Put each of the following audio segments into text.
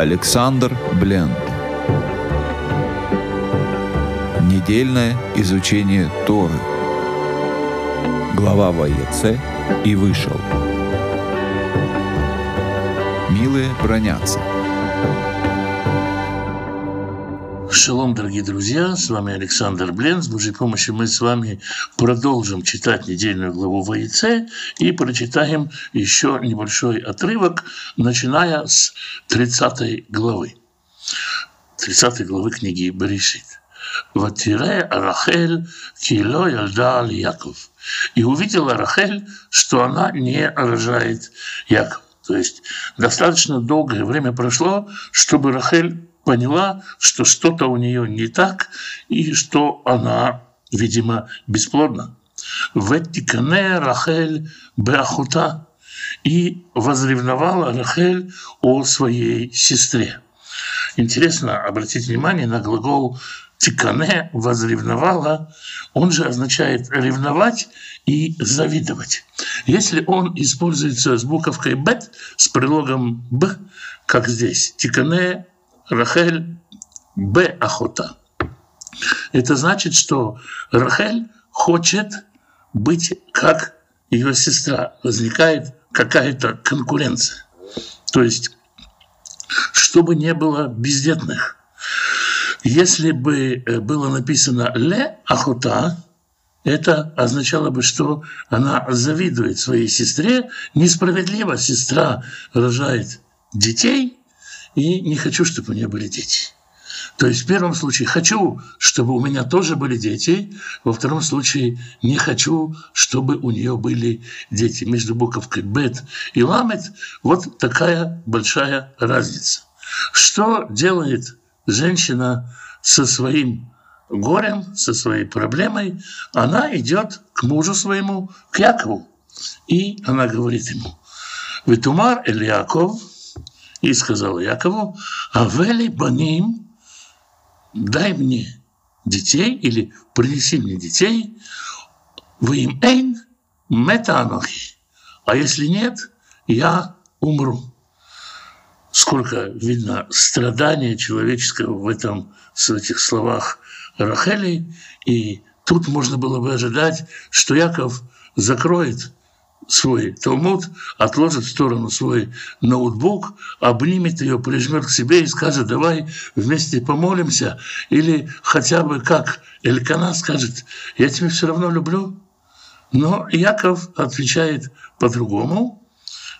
Александр Бленд. Недельное изучение Торы. Глава Ваеце и вышел. Милые бронятся. Шалом, дорогие друзья, с вами Александр Блен. С Божьей помощью мы с вами продолжим читать недельную главу Ваице и прочитаем еще небольшой отрывок, начиная с 30 главы. 30 главы книги Берешит. «Ватире Рахель кило ялда Яков». И увидела Рахель, что она не рожает Яков. То есть достаточно долгое время прошло, чтобы Рахель поняла, что что-то у нее не так и что она, видимо, бесплодна. Веттикане Рахель Беахута и возревновала Рахель о своей сестре. Интересно обратить внимание на глагол «тикане» – «возревновала», он же означает «ревновать» и «завидовать». Если он используется с буковкой «бет», с прилогом «б», как здесь, «тикане» Рахель Б. Охота. Это значит, что Рахель хочет быть как ее сестра. Возникает какая-то конкуренция. То есть, чтобы не было бездетных. Если бы э, было написано «ле охота», это означало бы, что она завидует своей сестре. Несправедливо сестра рожает детей – и не хочу, чтобы у нее были дети. То есть в первом случае хочу, чтобы у меня тоже были дети, во втором случае не хочу, чтобы у нее были дети. Между буковкой бет и ламет вот такая большая разница. Что делает женщина со своим горем, со своей проблемой? Она идет к мужу своему, к Якову, и она говорит ему, «Витумар Эль Яков, и сказал Якову, «Авели баним, дай мне детей или принеси мне детей, вы им эйн метанохи, а если нет, я умру». Сколько видно страдания человеческого в, этом, в этих словах Рахели, и тут можно было бы ожидать, что Яков закроет свой Талмуд, отложит в сторону свой ноутбук, обнимет ее, прижмет к себе и скажет, давай вместе помолимся. Или хотя бы как Элькана скажет, я тебя все равно люблю. Но Яков отвечает по-другому.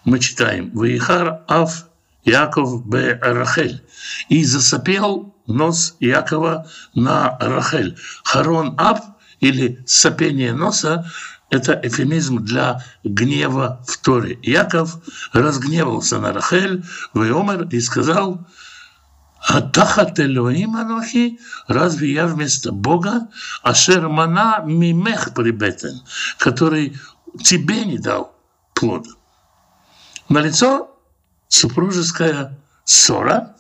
Мы читаем «Ваихар Ав Яков бе Рахель». И засопел нос Якова на Рахель. Харон Аб или сопение носа это эфемизм для гнева в Торе. Яков разгневался на Рахель, Веомер и сказал, Атахат Элоим Анохи, разве я вместо Бога, Ашер Мана Мимех прибетен, который тебе не дал плода. На лицо супружеская ссора,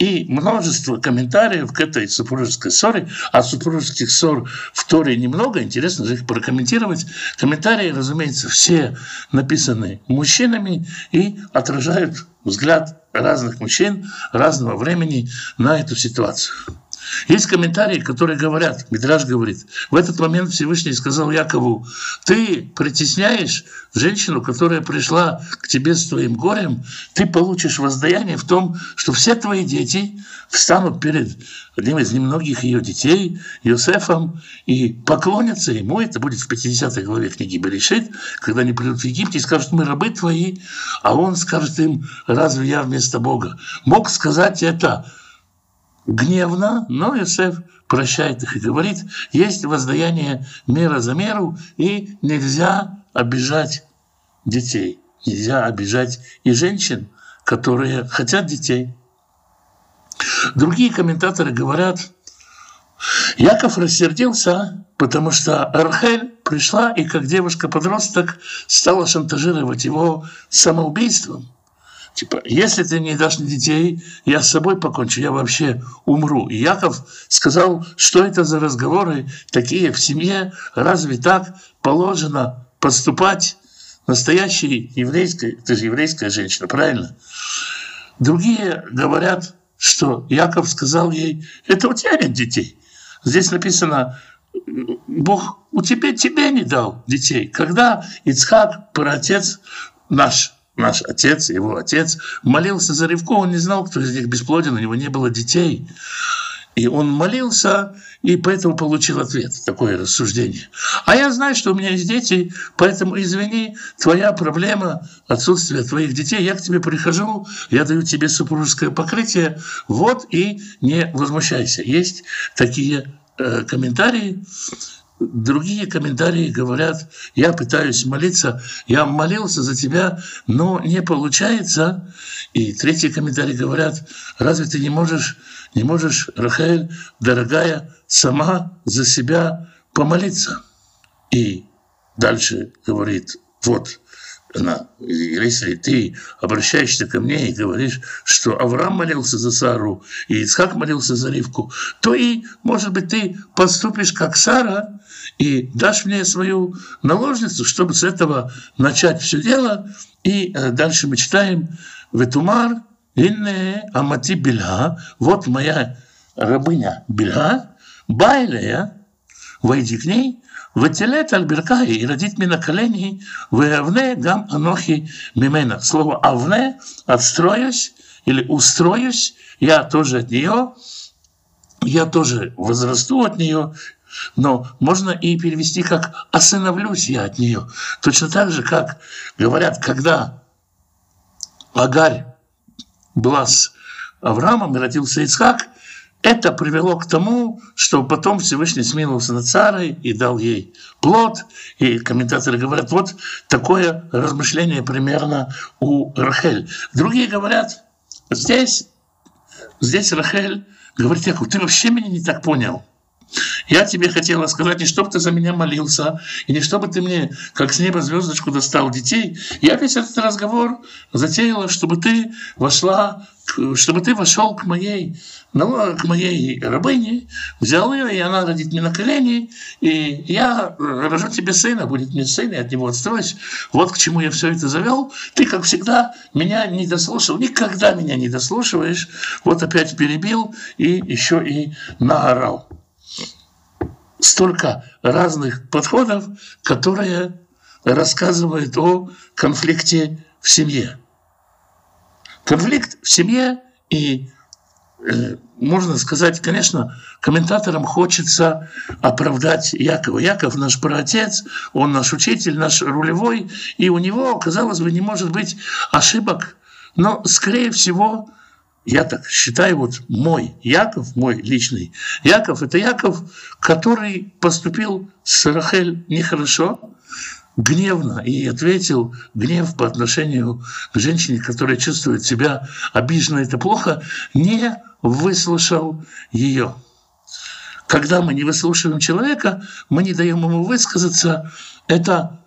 и множество комментариев к этой супружеской ссоре, а супружеских ссор в Торе немного, интересно же их прокомментировать. Комментарии, разумеется, все написаны мужчинами и отражают взгляд разных мужчин разного времени на эту ситуацию. Есть комментарии, которые говорят, Мидраж говорит, в этот момент Всевышний сказал Якову, ты притесняешь женщину, которая пришла к тебе с твоим горем, ты получишь воздаяние в том, что все твои дети встанут перед одним из немногих ее детей, Йосефом, и поклонятся ему. Это будет в 50 главе книги Берешит, когда они придут в Египет и скажут, мы рабы твои, а он скажет им, разве я вместо Бога? Мог сказать это гневно, но Иосиф прощает их и говорит, есть воздаяние мера за меру, и нельзя обижать детей, нельзя обижать и женщин, которые хотят детей. Другие комментаторы говорят, Яков рассердился, потому что Архель пришла и как девушка-подросток стала шантажировать его самоубийством – Типа, если ты не дашь мне детей, я с собой покончу, я вообще умру. И Яков сказал, что это за разговоры такие в семье, разве так положено поступать настоящей еврейской, ты же еврейская женщина, правильно? Другие говорят, что Яков сказал ей, это у тебя нет детей. Здесь написано, Бог у тебя тебе не дал детей. Когда Ицхак, праотец наш, наш отец, его отец, молился за Ревку, он не знал, кто из них бесплоден, у него не было детей. И он молился, и поэтому получил ответ, такое рассуждение. А я знаю, что у меня есть дети, поэтому извини, твоя проблема, отсутствие твоих детей, я к тебе прихожу, я даю тебе супружеское покрытие, вот и не возмущайся. Есть такие э, комментарии, Другие комментарии говорят, я пытаюсь молиться, я молился за тебя, но не получается. И третьи комментарии говорят, разве ты не можешь, не можешь, Рахель, дорогая, сама за себя помолиться? И дальше говорит, вот, она, если ты обращаешься ко мне и говоришь, что Авраам молился за Сару и Ицхак молился за Ривку, то и, может быть, ты поступишь как Сара и дашь мне свою наложницу, чтобы с этого начать все дело. И э, дальше мы читаем «Ветумар инне амати бельга» вот моя рабыня Бельга, Байлея, войди к ней, Вателет альберкай и родит мне на колени, выявне гам анохи мимена. Слово авне, отстроюсь или устроюсь, я тоже от нее, я тоже возрасту от нее, но можно и перевести как «осыновлюсь я от нее». Точно так же, как говорят, когда Агарь была с Авраамом и родился Ицхак, это привело к тому, что потом Всевышний смиловался над царой и дал ей плод. И комментаторы говорят, вот такое размышление примерно у Рахель. Другие говорят, здесь, здесь Рахель говорит, Яков, ты вообще меня не так понял. Я тебе хотела сказать, не чтобы ты за меня молился, и не чтобы ты мне, как с неба звездочку, достал детей. Я весь этот разговор затеяла, чтобы ты вошла, чтобы ты вошел к моей, ну, к моей рабыне, взял ее, и она родит мне на колени, и я рожу тебе сына, будет мне сын, и от него отстроюсь. Вот к чему я все это завел. Ты, как всегда, меня не дослушал, никогда меня не дослушиваешь. Вот опять перебил и еще и наорал столько разных подходов, которые рассказывают о конфликте в семье. Конфликт в семье и э, можно сказать, конечно, комментаторам хочется оправдать Якова. Яков наш праотец, он наш учитель, наш рулевой, и у него, казалось бы, не может быть ошибок, но, скорее всего, я так считаю, вот мой Яков, мой личный Яков, это Яков, который поступил с Рахель нехорошо, гневно и ответил гнев по отношению к женщине, которая чувствует себя обиженной, это плохо, не выслушал ее. Когда мы не выслушиваем человека, мы не даем ему высказаться, это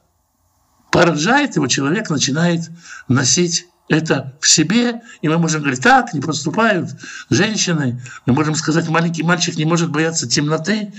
поражает его, человек начинает носить это в себе, и мы можем говорить, так не поступают женщины. Мы можем сказать, маленький мальчик не может бояться темноты,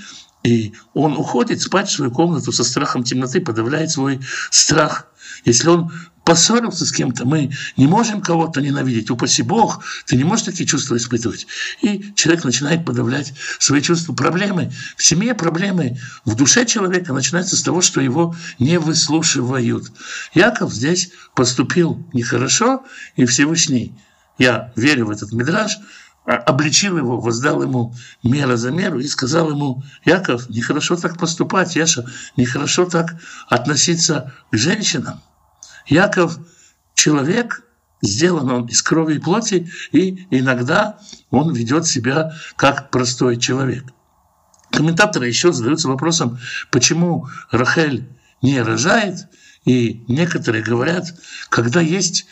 и он уходит спать в свою комнату со страхом темноты, подавляет свой страх. Если он поссорился с кем-то, мы не можем кого-то ненавидеть, упаси Бог, ты не можешь такие чувства испытывать. И человек начинает подавлять свои чувства. Проблемы в семье, проблемы в душе человека начинаются с того, что его не выслушивают. Яков здесь поступил нехорошо, и Всевышний, я верю в этот мидраж, обличил его, воздал ему мера за меру и сказал ему, Яков, нехорошо так поступать, Яша, нехорошо так относиться к женщинам. Яков – человек, сделан он из крови и плоти, и иногда он ведет себя как простой человек. Комментаторы еще задаются вопросом, почему Рахель не рожает, и некоторые говорят, когда есть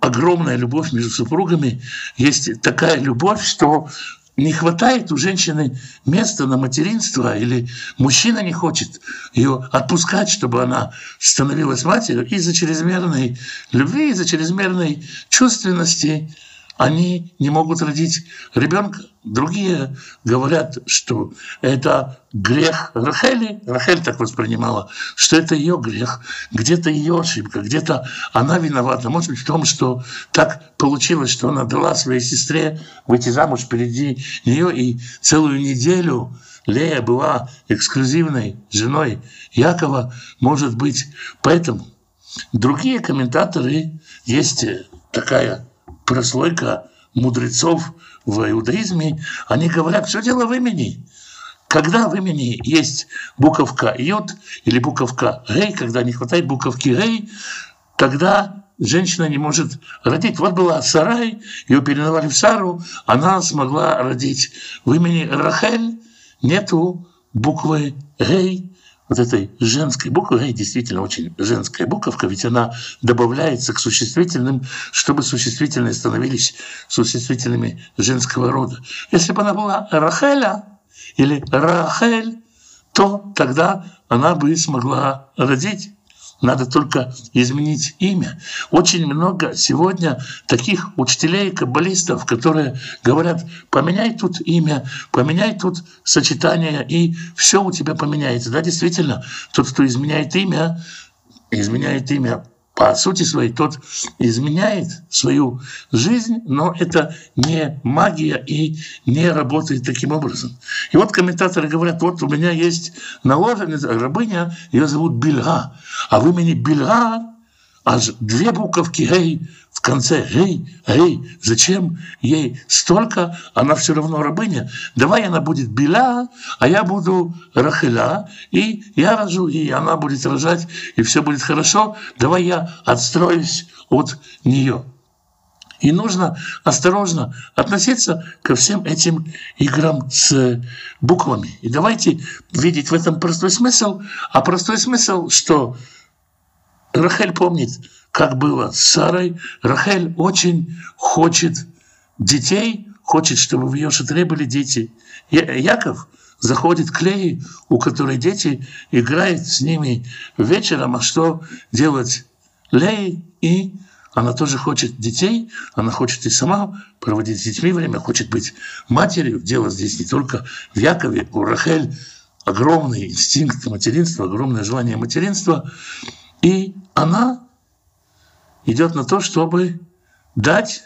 огромная любовь между супругами, есть такая любовь, что не хватает у женщины места на материнство, или мужчина не хочет ее отпускать, чтобы она становилась матерью, из-за чрезмерной любви, из-за чрезмерной чувственности они не могут родить ребенка. Другие говорят, что это грех Рахели. Рахель так воспринимала, что это ее грех. Где-то ее ошибка, где-то она виновата. Может быть в том, что так получилось, что она дала своей сестре выйти замуж впереди нее и целую неделю Лея была эксклюзивной женой Якова, может быть, поэтому. Другие комментаторы, есть такая прослойка мудрецов в иудаизме, они говорят, что дело в имени. Когда в имени есть буковка «йод» или буковка «гей», когда не хватает буковки «гей», тогда женщина не может родить. Вот была Сарай, ее переименовали в Сару, она смогла родить. В имени Рахель нету буквы «гей», вот этой женской буквы, эй, действительно очень женская буковка, ведь она добавляется к существительным, чтобы существительные становились существительными женского рода. Если бы она была Рахеля или Рахель, то тогда она бы смогла родить надо только изменить имя. Очень много сегодня таких учителей, каббалистов, которые говорят, поменяй тут имя, поменяй тут сочетание, и все у тебя поменяется. Да, действительно, тот, кто изменяет имя, изменяет имя по сути своей тот изменяет свою жизнь, но это не магия и не работает таким образом. И вот комментаторы говорят, вот у меня есть наложенная рабыня, ее зовут Бильга, а в имени Бильга аж две буковки «Гей» в конце «Гей, гей, зачем ей столько? Она все равно рабыня. Давай она будет Биля, а я буду Рахеля, и я рожу, и она будет рожать, и все будет хорошо. Давай я отстроюсь от нее». И нужно осторожно относиться ко всем этим играм с буквами. И давайте видеть в этом простой смысл. А простой смысл, что Рахель помнит, как было с Сарой. Рахель очень хочет детей, хочет, чтобы в ее шатре были дети. Яков заходит к Лее, у которой дети, играет с ними вечером, а что делать Лей и она тоже хочет детей, она хочет и сама проводить с детьми время, хочет быть матерью. Дело здесь не только в Якове, у Рахель огромный инстинкт материнства, огромное желание материнства. И она идет на то, чтобы дать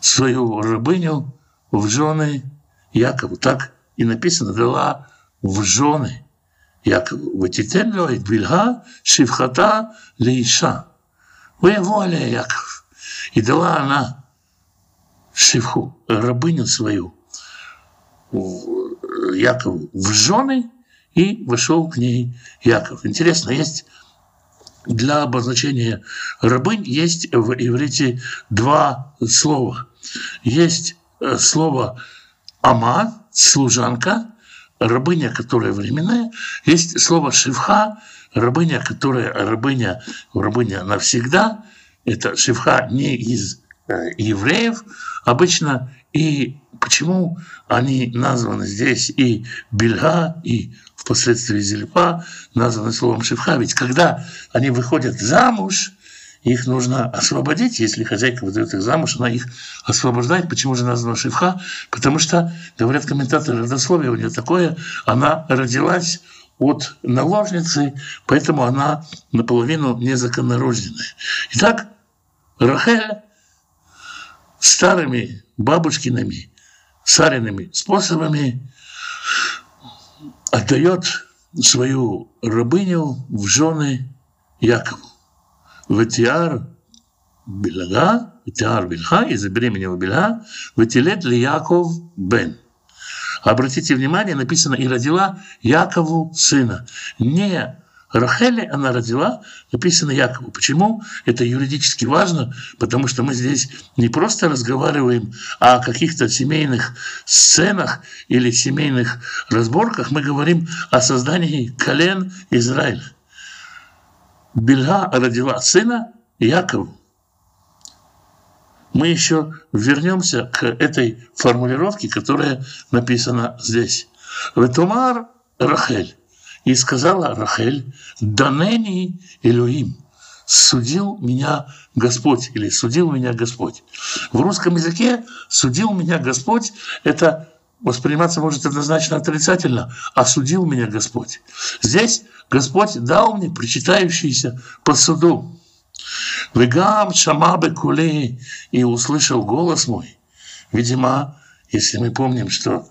свою рабыню в жены Якову. Так и написано, дала в жены Якову. Ватитен бильга шивхата лейша. Воеволя Яков. И дала она шивху, рабыню свою, Якову в жены, и вошел к ней Яков. Интересно, есть для обозначения рабынь есть в иврите два слова. Есть э, слово «ама» – служанка, рабыня, которая временная. Есть слово «шивха» – рабыня, которая рабыня, рабыня навсегда. Это шивха не из э, евреев обычно. И почему они названы здесь и Бельга, и впоследствии Зельпа, названы словом Шивха. Ведь когда они выходят замуж, их нужно освободить. Если хозяйка выдает их замуж, она их освобождает. Почему же названа Шивха? Потому что, говорят комментаторы, родословие у нее такое, она родилась от наложницы, поэтому она наполовину незаконнорожденная. Итак, Рахель старыми бабушкиными, саренными способами отдает свою рабыню в жены Якову. Ветиар Билага, Ветиар Бильха, и забеременела Бильха, Ветилет ли Яков Бен. Обратите внимание, написано «и родила Якову сына». Не Рахели она родила, написано Якову. Почему? Это юридически важно, потому что мы здесь не просто разговариваем о каких-то семейных сценах или семейных разборках, мы говорим о создании колен Израиля. Бельга родила сына Якову. Мы еще вернемся к этой формулировке, которая написана здесь. Ветумар Рахель. И сказала Рахель, «Данени Элюим, судил меня Господь или судил меня Господь. В русском языке судил меня Господь – это восприниматься может однозначно отрицательно, осудил меня Господь. Здесь Господь дал мне причитающийся по суду. Вегам шамабе кули и услышал голос мой. Видимо, если мы помним, что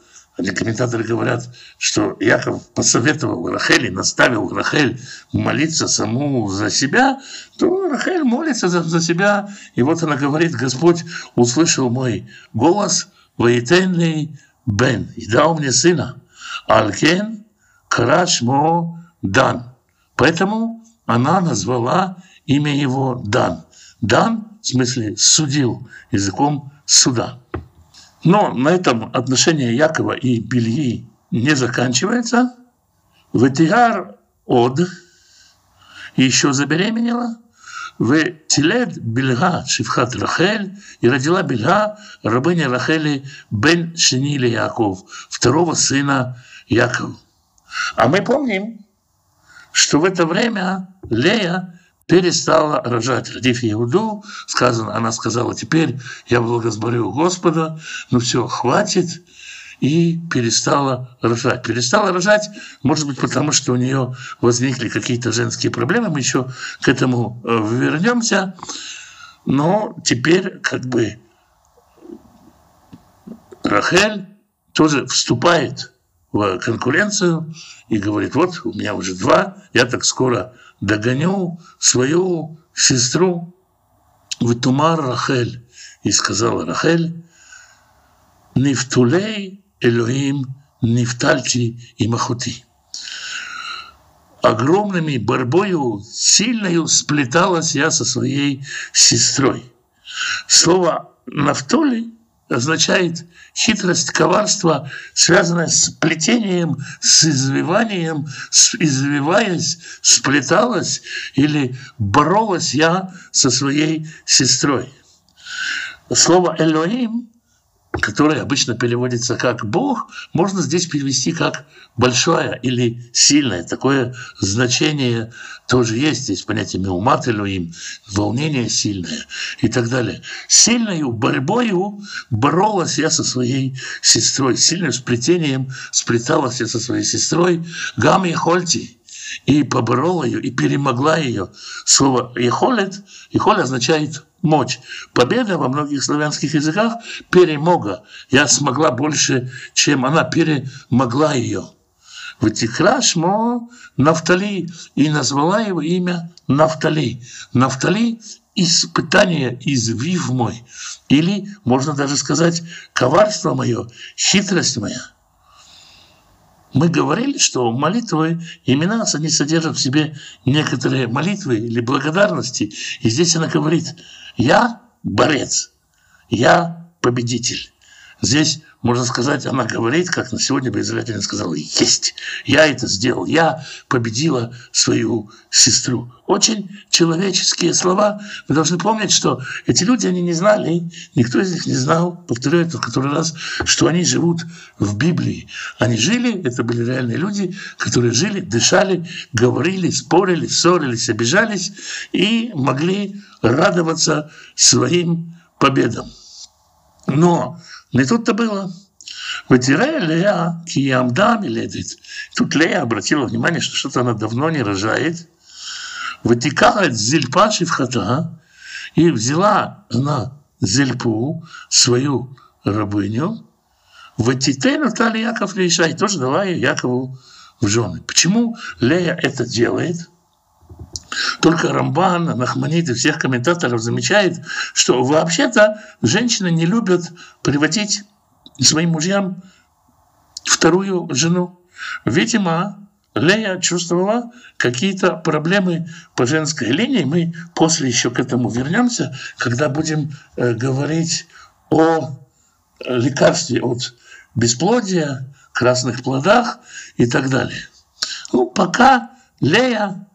комментаторы говорят, что Яков посоветовал Рахели, наставил Рахель молиться саму за себя, то Рахель молится за, за себя, и вот она говорит, Господь услышал мой голос, воетенный бен, и дал мне сына, Алкен Карашмо Дан. Поэтому она назвала имя его Дан. Дан, в смысле, судил языком суда. Но на этом отношения Якова и Бельи не заканчивается. Ветигар Од еще забеременела. В Тилед Бельга Шифхат Рахель и родила Бельга рабыня Рахели бен Шинили Яков, второго сына Якова. А мы помним, что в это время Лея перестала рожать. Родив Иуду, сказано, она сказала, теперь я благосборю Господа, ну все, хватит, и перестала рожать. Перестала рожать, может быть, потому что у нее возникли какие-то женские проблемы, мы еще к этому э, вернемся, но теперь как бы Рахель тоже вступает в конкуренцию и говорит, вот у меня уже два, я так скоро догоню свою сестру в Тумар Рахель. И сказала Рахель, Нифтулей Элоим Нифтальти и Махути. Огромными борьбою, сильною сплеталась я со своей сестрой. Слово «нафтоли» означает хитрость, коварство, связанное с плетением, с извиванием, с, извиваясь, сплеталась или боролась я со своей сестрой. Слово «элоим» которое обычно переводится как «Бог», можно здесь перевести как «большое» или «сильное». Такое значение тоже есть. Здесь понятие «меумат им волнение сильное и так далее. Сильною борьбою боролась я со своей сестрой, сильным сплетением сплеталась я со своей сестрой Гам Хольти и поборола ее, и перемогла ее. Слово «ехолет» «ехоль» означает мочь. Победа во многих славянских языках – перемога. Я смогла больше, чем она перемогла ее. Вытекла шмо Нафтали и назвала его имя Нафтали. Нафтали – испытание, извив мой. Или, можно даже сказать, коварство мое, хитрость моя. Мы говорили, что молитвы, имена, они содержат в себе некоторые молитвы или благодарности. И здесь она говорит, я борец, я победитель. Здесь, можно сказать, она говорит, как на сегодня бы израильтянин сказал, есть, я это сделал, я победила свою сестру. Очень человеческие слова. Вы должны помнить, что эти люди, они не знали, никто из них не знал, повторяю это в который раз, что они живут в Библии. Они жили, это были реальные люди, которые жили, дышали, говорили, спорили, ссорились, обижались и могли радоваться своим победам. Но не тут-то было. Вытирая Лея, киямда миледит. Тут Лея обратила внимание, что что-то она давно не рожает. Вытекает зельпа шивхата, и взяла она зельпу, свою рабыню, Ватитей Натали Яков Лейша, и тоже дала ее Якову в жены. Почему Лея это делает? Только Рамбан, Нахманит и всех комментаторов замечает, что вообще-то женщины не любят приводить своим мужьям вторую жену. Видимо, Лея чувствовала какие-то проблемы по женской линии. Мы после еще к этому вернемся, когда будем э, говорить о лекарстве от бесплодия, красных плодах и так далее. Ну, пока Лея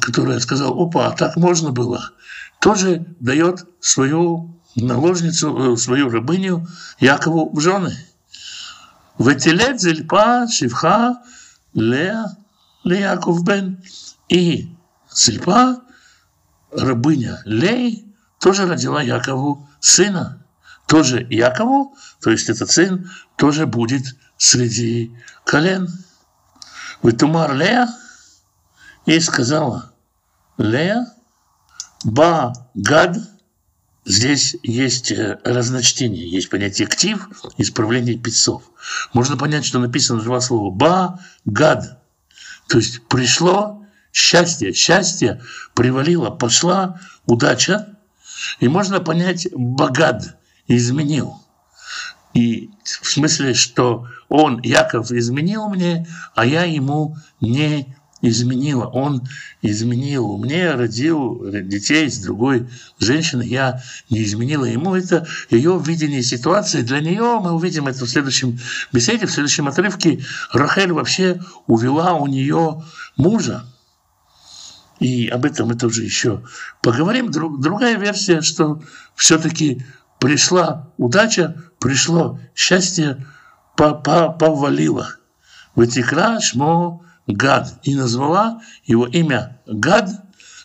которая сказала, опа, так можно было, тоже дает свою наложницу, э, свою рабыню Якову в жены. Ветилет зельпа шивха ле, ле Яков бен. И Сильпа, рабыня Лей, тоже родила Якову сына. Тоже Якову, то есть этот сын, тоже будет среди колен. Витумар Лея и сказала, Лея, ба гад, здесь есть э, разночтение, есть понятие актив, исправление писцов. Можно понять, что написано два слова ба, гад. То есть пришло счастье, счастье привалило, пошла удача, и можно понять богат, изменил. И в смысле, что он, Яков, изменил мне, а я ему не изменила. Он изменил мне, родил детей с другой женщиной, я не изменила ему. Это ее видение ситуации. Для нее мы увидим это в следующем беседе, в следующем отрывке. Рахель вообще увела у нее мужа. И об этом мы тоже еще поговорим. Другая версия, что все-таки пришла удача, пришло счастье, повалило. Ватикра шмо Гад. И назвала его имя Гад.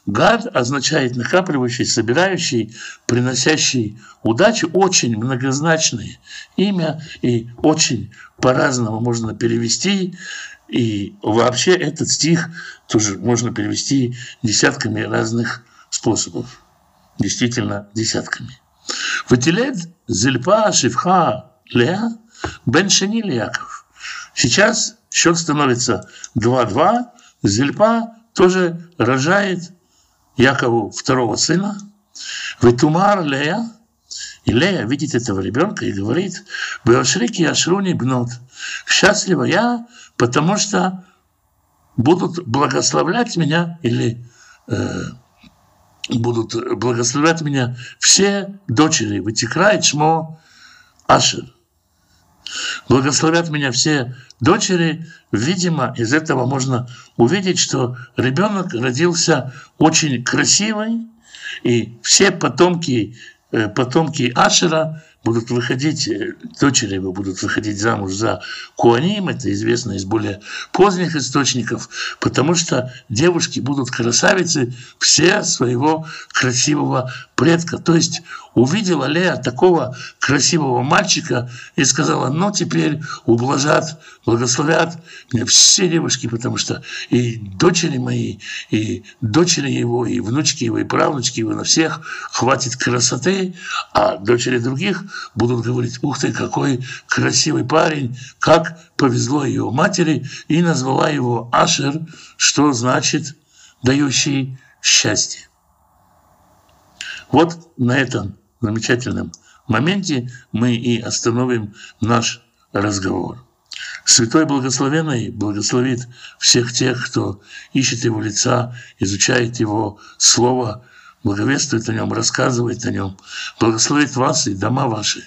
Гад означает накапливающий, собирающий, приносящий удачу. Очень многозначное имя и очень по-разному можно перевести. И вообще этот стих тоже можно перевести десятками разных способов. Действительно, десятками. Ватилет зельпа шивха леа бен шени Яков. Сейчас счет становится 2-2. Зельпа тоже рожает Якову второго сына. Ветумар Лея. И Лея видит этого ребенка и говорит, Беошрики Ашруни Бнот. Счастлива я, потому что будут благословлять меня или э, будут благословлять меня все дочери. Вытекает шмо Ашер. Благословят меня все дочери. Видимо, из этого можно увидеть, что ребенок родился очень красивый, и все потомки, э, потомки Ашера будут выходить, э, дочери его будут выходить замуж за Куаним, это известно из более поздних источников, потому что девушки будут красавицы все своего красивого предка. То есть увидела Лея такого красивого мальчика и сказала, ну теперь ублажат, благословят меня все девушки, потому что и дочери мои, и дочери его, и внучки его, и правнучки его, на всех хватит красоты, а дочери других будут говорить, ух ты, какой красивый парень, как повезло ее матери, и назвала его Ашер, что значит дающий счастье. Вот на этом замечательном моменте мы и остановим наш разговор. Святой Благословенный благословит всех тех, кто ищет Его лица, изучает Его Слово, благовествует о Нем, рассказывает о Нем, благословит вас и дома ваши,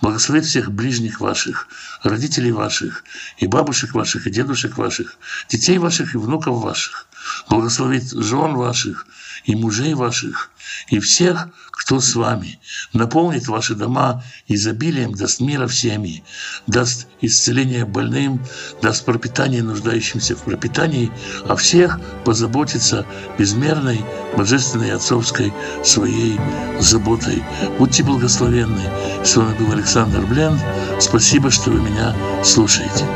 благословит всех ближних ваших, родителей ваших, и бабушек ваших, и дедушек ваших, детей ваших и внуков ваших, благословит жен ваших и мужей ваших, и всех, кто с вами, наполнит ваши дома изобилием, даст мира в семьи, даст исцеление больным, даст пропитание нуждающимся в пропитании, а всех позаботится безмерной, божественной отцовской своей заботой. Будьте благословенны. С вами был Александр Блен. Спасибо, что вы меня слушаете.